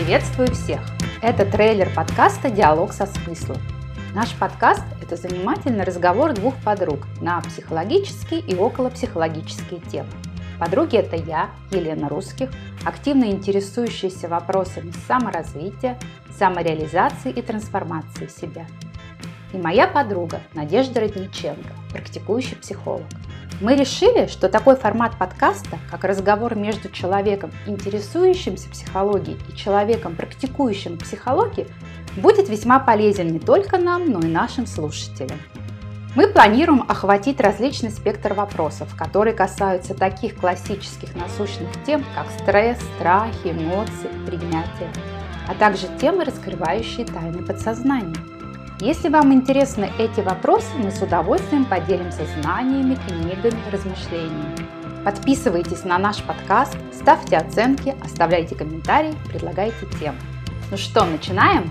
Приветствую всех! Это трейлер подкаста «Диалог со смыслом». Наш подкаст – это занимательный разговор двух подруг на психологические и околопсихологические темы. Подруги – это я, Елена Русских, активно интересующаяся вопросами саморазвития, самореализации и трансформации себя. И моя подруга Надежда Родниченко, практикующий психолог – мы решили, что такой формат подкаста, как разговор между человеком, интересующимся психологией, и человеком, практикующим психологию, будет весьма полезен не только нам, но и нашим слушателям. Мы планируем охватить различный спектр вопросов, которые касаются таких классических насущных тем, как стресс, страхи, эмоции, принятие, а также темы, раскрывающие тайны подсознания. Если вам интересны эти вопросы, мы с удовольствием поделимся знаниями, книгами, размышлениями. Подписывайтесь на наш подкаст, ставьте оценки, оставляйте комментарии, предлагайте темы. Ну что, начинаем?